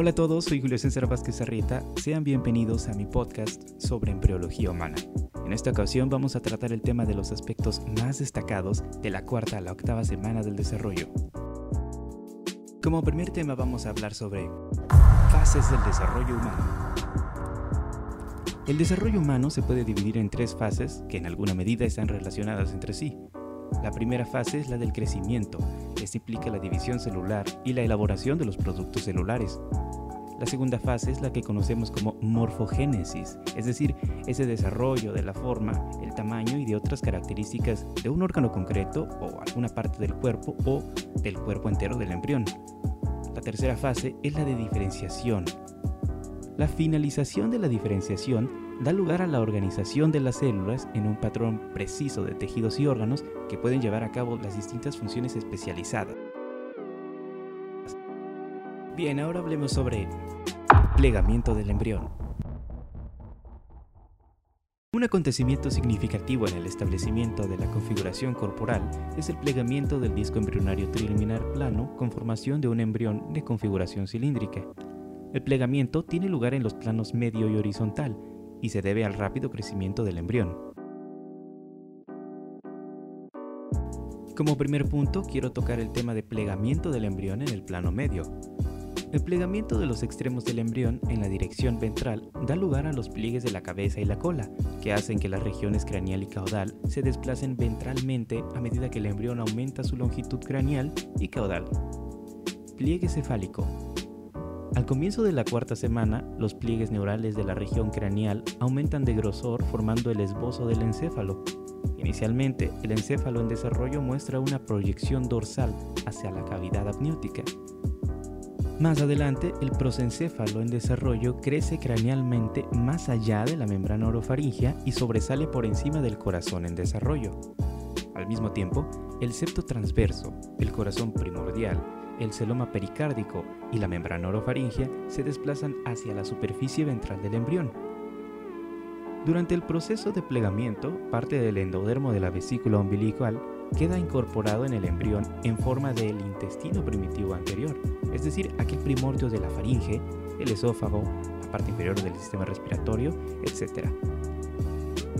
Hola a todos, soy Julio César Vázquez Arrieta. Sean bienvenidos a mi podcast sobre embriología humana. En esta ocasión vamos a tratar el tema de los aspectos más destacados de la cuarta a la octava semana del desarrollo. Como primer tema vamos a hablar sobre fases del desarrollo humano. El desarrollo humano se puede dividir en tres fases que en alguna medida están relacionadas entre sí. La primera fase es la del crecimiento. Esto implica la división celular y la elaboración de los productos celulares. La segunda fase es la que conocemos como morfogénesis, es decir, ese desarrollo de la forma, el tamaño y de otras características de un órgano concreto o alguna parte del cuerpo o del cuerpo entero del embrión. La tercera fase es la de diferenciación. La finalización de la diferenciación da lugar a la organización de las células en un patrón preciso de tejidos y órganos que pueden llevar a cabo las distintas funciones especializadas. Bien, ahora hablemos sobre plegamiento del embrión. Un acontecimiento significativo en el establecimiento de la configuración corporal es el plegamiento del disco embrionario triliminar plano con formación de un embrión de configuración cilíndrica. El plegamiento tiene lugar en los planos medio y horizontal y se debe al rápido crecimiento del embrión. Como primer punto, quiero tocar el tema de plegamiento del embrión en el plano medio. El plegamiento de los extremos del embrión en la dirección ventral da lugar a los pliegues de la cabeza y la cola, que hacen que las regiones craneal y caudal se desplacen ventralmente a medida que el embrión aumenta su longitud craneal y caudal. Pliegue cefálico. Al comienzo de la cuarta semana, los pliegues neurales de la región craneal aumentan de grosor formando el esbozo del encéfalo. Inicialmente, el encéfalo en desarrollo muestra una proyección dorsal hacia la cavidad amniótica. Más adelante, el prosencéfalo en desarrollo crece cranealmente más allá de la membrana orofaringia y sobresale por encima del corazón en desarrollo. Al mismo tiempo, el septo transverso, el corazón primordial, el celoma pericárdico y la membrana orofaringia se desplazan hacia la superficie ventral del embrión. Durante el proceso de plegamiento, parte del endodermo de la vesícula umbilical queda incorporado en el embrión en forma del intestino primitivo anterior, es decir, aquel primordio de la faringe, el esófago, la parte inferior del sistema respiratorio, etc.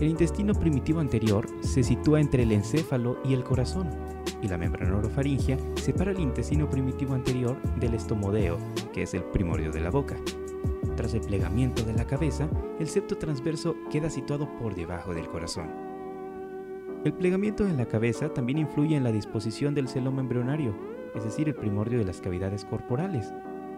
El intestino primitivo anterior se sitúa entre el encéfalo y el corazón, y la membrana orofaringia separa el intestino primitivo anterior del estomodeo, que es el primordio de la boca. Tras el plegamiento de la cabeza, el septo transverso queda situado por debajo del corazón. El plegamiento en la cabeza también influye en la disposición del celoma embrionario, es decir, el primordio de las cavidades corporales.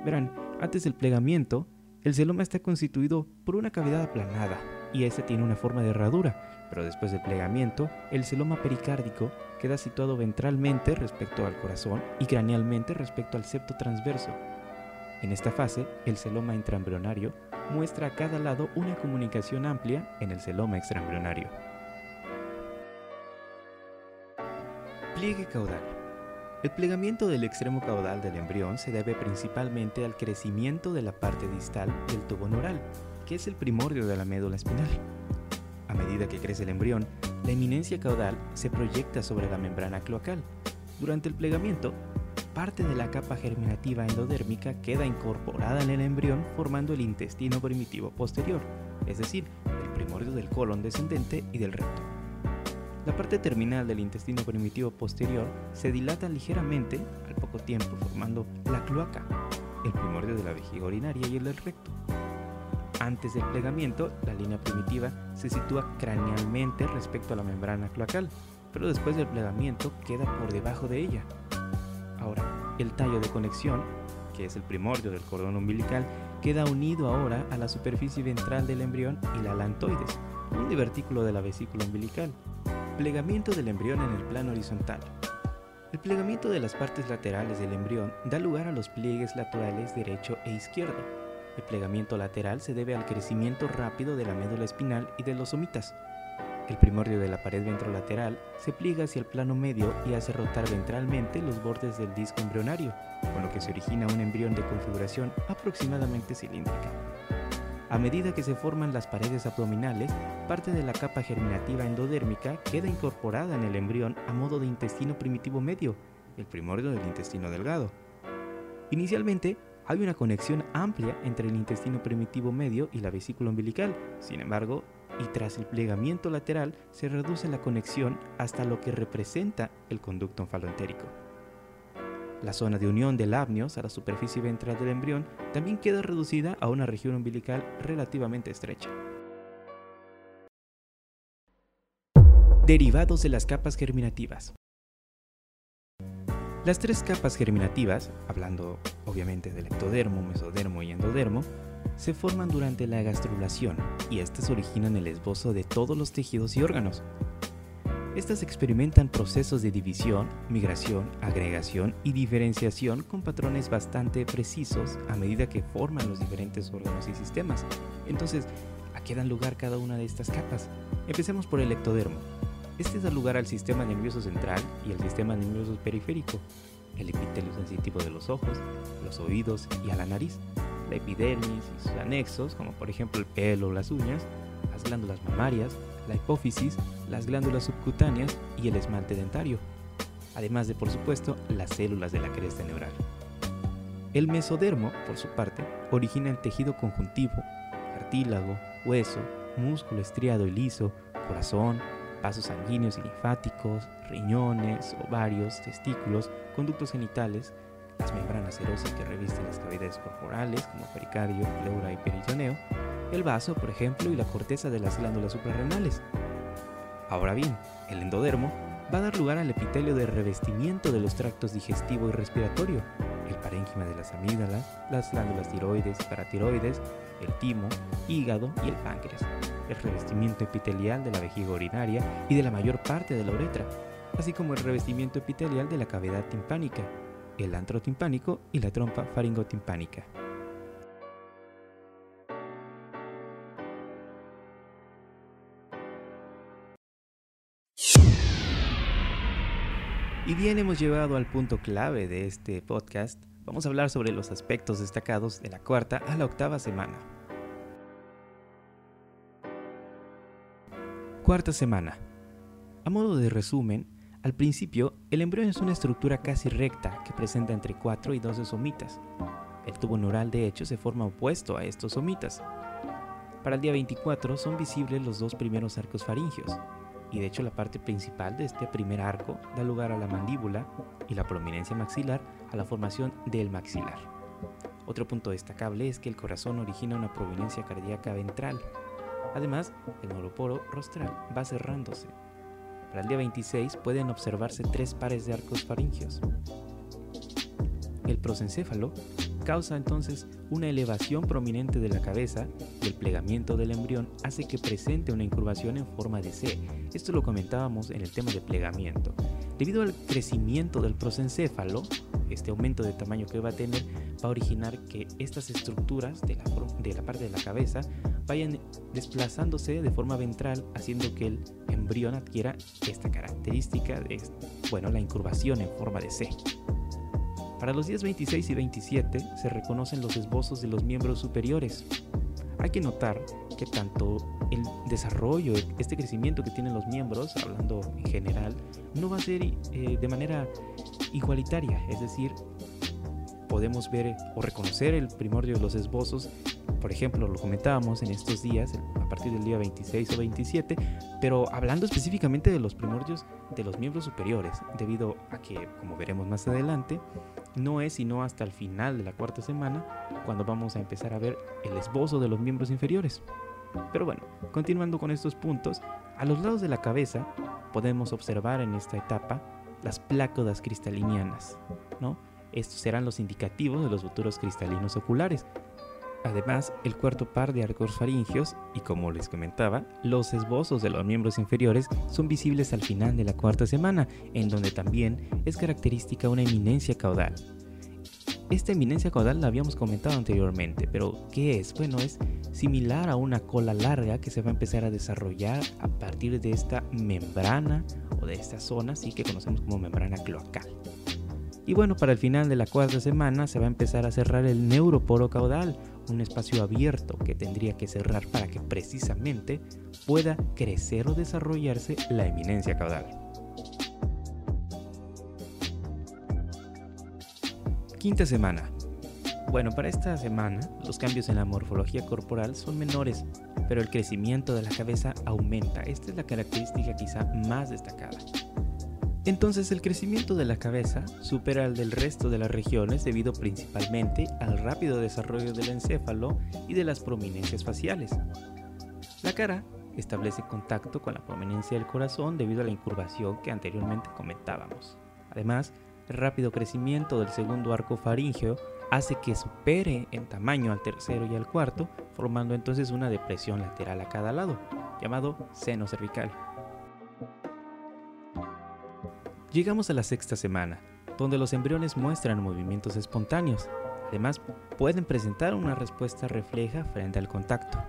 Verán, antes del plegamiento, el celoma está constituido por una cavidad aplanada y esta tiene una forma de herradura, pero después del plegamiento, el celoma pericárdico queda situado ventralmente respecto al corazón y cranealmente respecto al septo transverso. En esta fase, el celoma intraembrionario muestra a cada lado una comunicación amplia en el celoma extraembrionario. Pliegue caudal. El plegamiento del extremo caudal del embrión se debe principalmente al crecimiento de la parte distal del tubo neural, que es el primordio de la médula espinal. A medida que crece el embrión, la eminencia caudal se proyecta sobre la membrana cloacal. Durante el plegamiento, parte de la capa germinativa endodérmica queda incorporada en el embrión formando el intestino primitivo posterior, es decir, el primordio del colon descendente y del recto. La parte terminal del intestino primitivo posterior se dilata ligeramente al poco tiempo formando la cloaca, el primordio de la vejiga urinaria y el del recto. Antes del plegamiento, la línea primitiva se sitúa cranealmente respecto a la membrana cloacal, pero después del plegamiento queda por debajo de ella. Ahora, el tallo de conexión, que es el primordio del cordón umbilical, queda unido ahora a la superficie ventral del embrión y la alantoides, un divertículo de la vesícula umbilical, Plegamiento del embrión en el plano horizontal. El plegamiento de las partes laterales del embrión da lugar a los pliegues laterales derecho e izquierdo. El plegamiento lateral se debe al crecimiento rápido de la médula espinal y de los somitas. El primordio de la pared ventrolateral se pliega hacia el plano medio y hace rotar ventralmente los bordes del disco embrionario, con lo que se origina un embrión de configuración aproximadamente cilíndrica. A medida que se forman las paredes abdominales, parte de la capa germinativa endodérmica queda incorporada en el embrión a modo de intestino primitivo medio, el primordio del intestino delgado. Inicialmente, hay una conexión amplia entre el intestino primitivo medio y la vesícula umbilical. Sin embargo, y tras el plegamiento lateral se reduce la conexión hasta lo que representa el conducto onfaloentérico. La zona de unión del amnios a la superficie ventral del embrión también queda reducida a una región umbilical relativamente estrecha. Derivados de las capas germinativas. Las tres capas germinativas, hablando obviamente del ectodermo, mesodermo y endodermo, se forman durante la gastrulación y estas originan el esbozo de todos los tejidos y órganos. Estas experimentan procesos de división, migración, agregación y diferenciación con patrones bastante precisos a medida que forman los diferentes órganos y sistemas. Entonces, ¿a qué dan lugar cada una de estas capas? Empecemos por el ectodermo. Este da lugar al sistema nervioso central y al sistema nervioso periférico, el epitelio sensitivo de los ojos, los oídos y a la nariz, la epidermis y sus anexos, como por ejemplo el pelo o las uñas, las glándulas mamarias, la hipófisis, las glándulas subcutáneas y el esmalte dentario, además de por supuesto las células de la cresta neural. El mesodermo, por su parte, origina el tejido conjuntivo, cartílago, hueso, músculo estriado y liso, corazón, vasos sanguíneos y linfáticos, riñones, ovarios, testículos, conductos genitales, las membranas serosas que revisten las cavidades corporales como pericardio, pleura y peritoneo, el vaso, por ejemplo, y la corteza de las glándulas suprarrenales. Ahora bien, el endodermo va a dar lugar al epitelio de revestimiento de los tractos digestivo y respiratorio, el parénquima de las amígdalas, las glándulas tiroides paratiroides, el timo, hígado y el páncreas, el revestimiento epitelial de la vejiga urinaria y de la mayor parte de la uretra, así como el revestimiento epitelial de la cavidad timpánica, el antro timpánico y la trompa faringotimpánica. Y bien hemos llegado al punto clave de este podcast. Vamos a hablar sobre los aspectos destacados de la cuarta a la octava semana. Cuarta semana. A modo de resumen, al principio, el embrión es una estructura casi recta que presenta entre 4 y 12 somitas. El tubo neural de hecho se forma opuesto a estos somitas. Para el día 24 son visibles los dos primeros arcos faringios, y de hecho la parte principal de este primer arco da lugar a la mandíbula y la prominencia maxilar a la formación del maxilar. Otro punto destacable es que el corazón origina una prominencia cardíaca ventral. Además, el neuroporo rostral va cerrándose, para el día 26 pueden observarse tres pares de arcos faringios. El prosencéfalo causa entonces una elevación prominente de la cabeza y el plegamiento del embrión hace que presente una incurvación en forma de C. Esto lo comentábamos en el tema de plegamiento. Debido al crecimiento del prosencéfalo, este aumento de tamaño que va a tener va a originar que estas estructuras de la, parte de la cabeza vayan desplazándose de forma ventral, haciendo que el embrión adquiera esta característica de bueno, la incurvación en forma de C. Para los días 26 y 27 se reconocen los esbozos de los miembros superiores. Hay que notar que tanto el desarrollo, este crecimiento que tienen los miembros, hablando en general, no va a ser eh, de manera igualitaria, es decir, podemos ver o reconocer el primordio de los esbozos por ejemplo, lo comentábamos en estos días, a partir del día 26 o 27, pero hablando específicamente de los primordios de los miembros superiores, debido a que, como veremos más adelante, no es sino hasta el final de la cuarta semana cuando vamos a empezar a ver el esbozo de los miembros inferiores. Pero bueno, continuando con estos puntos, a los lados de la cabeza podemos observar en esta etapa las plácodas cristalinianas, ¿no? Estos serán los indicativos de los futuros cristalinos oculares, Además, el cuarto par de arcos faringios y como les comentaba, los esbozos de los miembros inferiores son visibles al final de la cuarta semana, en donde también es característica una eminencia caudal. Esta eminencia caudal la habíamos comentado anteriormente, pero ¿qué es? Bueno, es similar a una cola larga que se va a empezar a desarrollar a partir de esta membrana o de esta zona, sí que conocemos como membrana cloacal. Y bueno, para el final de la cuarta semana se va a empezar a cerrar el neuroporo caudal, un espacio abierto que tendría que cerrar para que precisamente pueda crecer o desarrollarse la eminencia caudal. Quinta semana. Bueno, para esta semana los cambios en la morfología corporal son menores, pero el crecimiento de la cabeza aumenta. Esta es la característica quizá más destacada. Entonces el crecimiento de la cabeza supera al del resto de las regiones debido principalmente al rápido desarrollo del encéfalo y de las prominencias faciales. La cara establece contacto con la prominencia del corazón debido a la incurvación que anteriormente comentábamos. Además, el rápido crecimiento del segundo arco faríngeo hace que supere en tamaño al tercero y al cuarto, formando entonces una depresión lateral a cada lado, llamado seno cervical. Llegamos a la sexta semana, donde los embriones muestran movimientos espontáneos. Además, pueden presentar una respuesta refleja frente al contacto.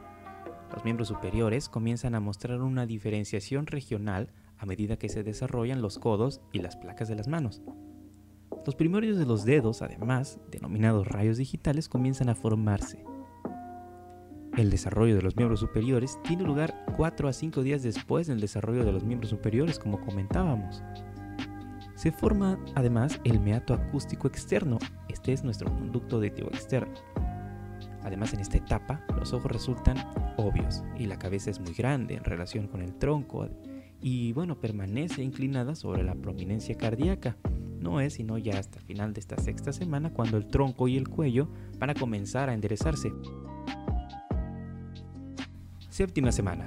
Los miembros superiores comienzan a mostrar una diferenciación regional a medida que se desarrollan los codos y las placas de las manos. Los primorios de los dedos, además, denominados rayos digitales, comienzan a formarse. El desarrollo de los miembros superiores tiene lugar 4 a 5 días después del desarrollo de los miembros superiores, como comentábamos. Se forma además el meato acústico externo, este es nuestro conducto auditivo externo. Además, en esta etapa, los ojos resultan obvios y la cabeza es muy grande en relación con el tronco y bueno, permanece inclinada sobre la prominencia cardíaca. No es sino ya hasta el final de esta sexta semana cuando el tronco y el cuello van a comenzar a enderezarse. Séptima semana.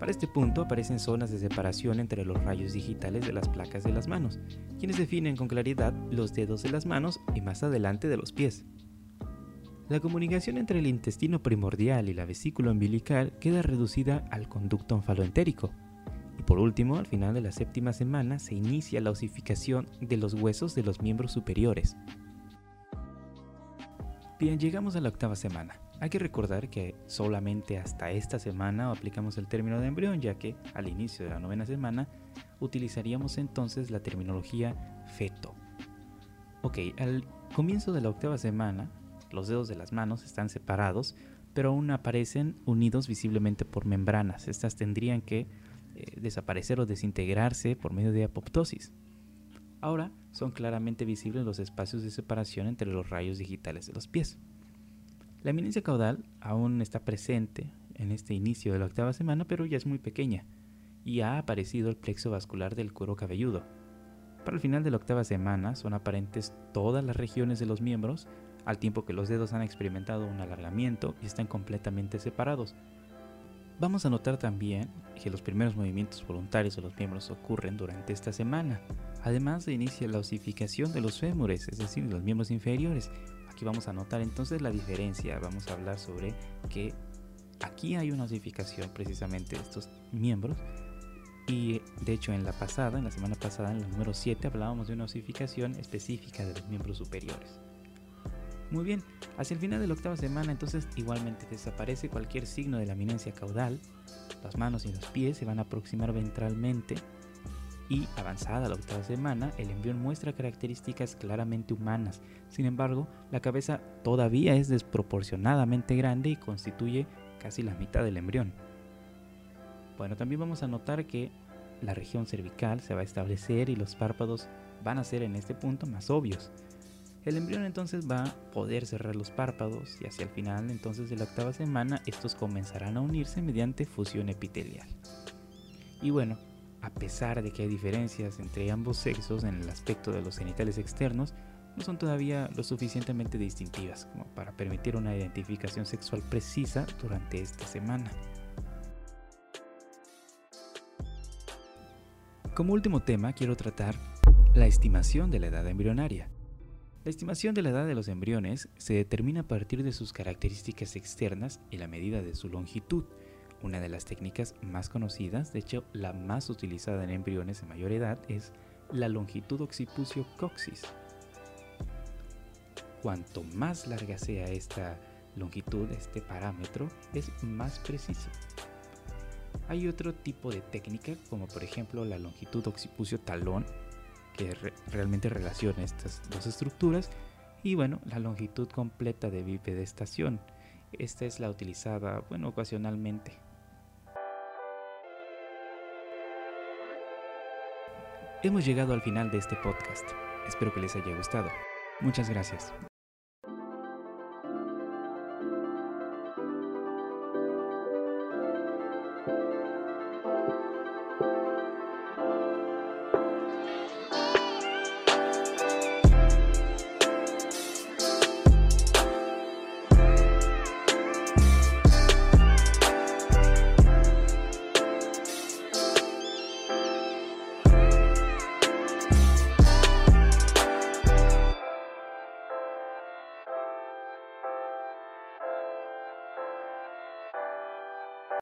Para este punto aparecen zonas de separación entre los rayos digitales de las placas de las manos, quienes definen con claridad los dedos de las manos y más adelante de los pies. La comunicación entre el intestino primordial y la vesícula umbilical queda reducida al conducto onfaloentérico. Y por último, al final de la séptima semana se inicia la osificación de los huesos de los miembros superiores. Bien, llegamos a la octava semana. Hay que recordar que solamente hasta esta semana aplicamos el término de embrión, ya que al inicio de la novena semana utilizaríamos entonces la terminología feto. Ok, al comienzo de la octava semana los dedos de las manos están separados, pero aún aparecen unidos visiblemente por membranas. Estas tendrían que eh, desaparecer o desintegrarse por medio de apoptosis. Ahora son claramente visibles los espacios de separación entre los rayos digitales de los pies. La eminencia caudal aún está presente en este inicio de la octava semana, pero ya es muy pequeña y ha aparecido el plexo vascular del cuero cabelludo. Para el final de la octava semana son aparentes todas las regiones de los miembros, al tiempo que los dedos han experimentado un alargamiento y están completamente separados. Vamos a notar también que los primeros movimientos voluntarios de los miembros ocurren durante esta semana. Además se inicia la osificación de los fémures, es decir, de los miembros inferiores. Aquí vamos a notar entonces la diferencia. Vamos a hablar sobre que aquí hay una osificación precisamente de estos miembros. Y de hecho en la pasada, en la semana pasada, en el número 7, hablábamos de una osificación específica de los miembros superiores. Muy bien, hacia el final de la octava semana entonces igualmente desaparece cualquier signo de la eminencia caudal, las manos y los pies se van a aproximar ventralmente y avanzada la octava semana el embrión muestra características claramente humanas, sin embargo la cabeza todavía es desproporcionadamente grande y constituye casi la mitad del embrión. Bueno, también vamos a notar que la región cervical se va a establecer y los párpados van a ser en este punto más obvios. El embrión entonces va a poder cerrar los párpados y hacia el final entonces de la octava semana estos comenzarán a unirse mediante fusión epitelial. Y bueno, a pesar de que hay diferencias entre ambos sexos en el aspecto de los genitales externos, no son todavía lo suficientemente distintivas como para permitir una identificación sexual precisa durante esta semana. Como último tema quiero tratar la estimación de la edad embrionaria. La estimación de la edad de los embriones se determina a partir de sus características externas y la medida de su longitud, una de las técnicas más conocidas, de hecho la más utilizada en embriones de mayor edad, es la longitud occipucio-coxis. Cuanto más larga sea esta longitud, este parámetro, es más preciso. Hay otro tipo de técnica, como por ejemplo la longitud occipucio-talón, que realmente relaciona estas dos estructuras y bueno, la longitud completa de bipedestación. Esta es la utilizada, bueno, ocasionalmente. Hemos llegado al final de este podcast. Espero que les haya gustado. Muchas gracias.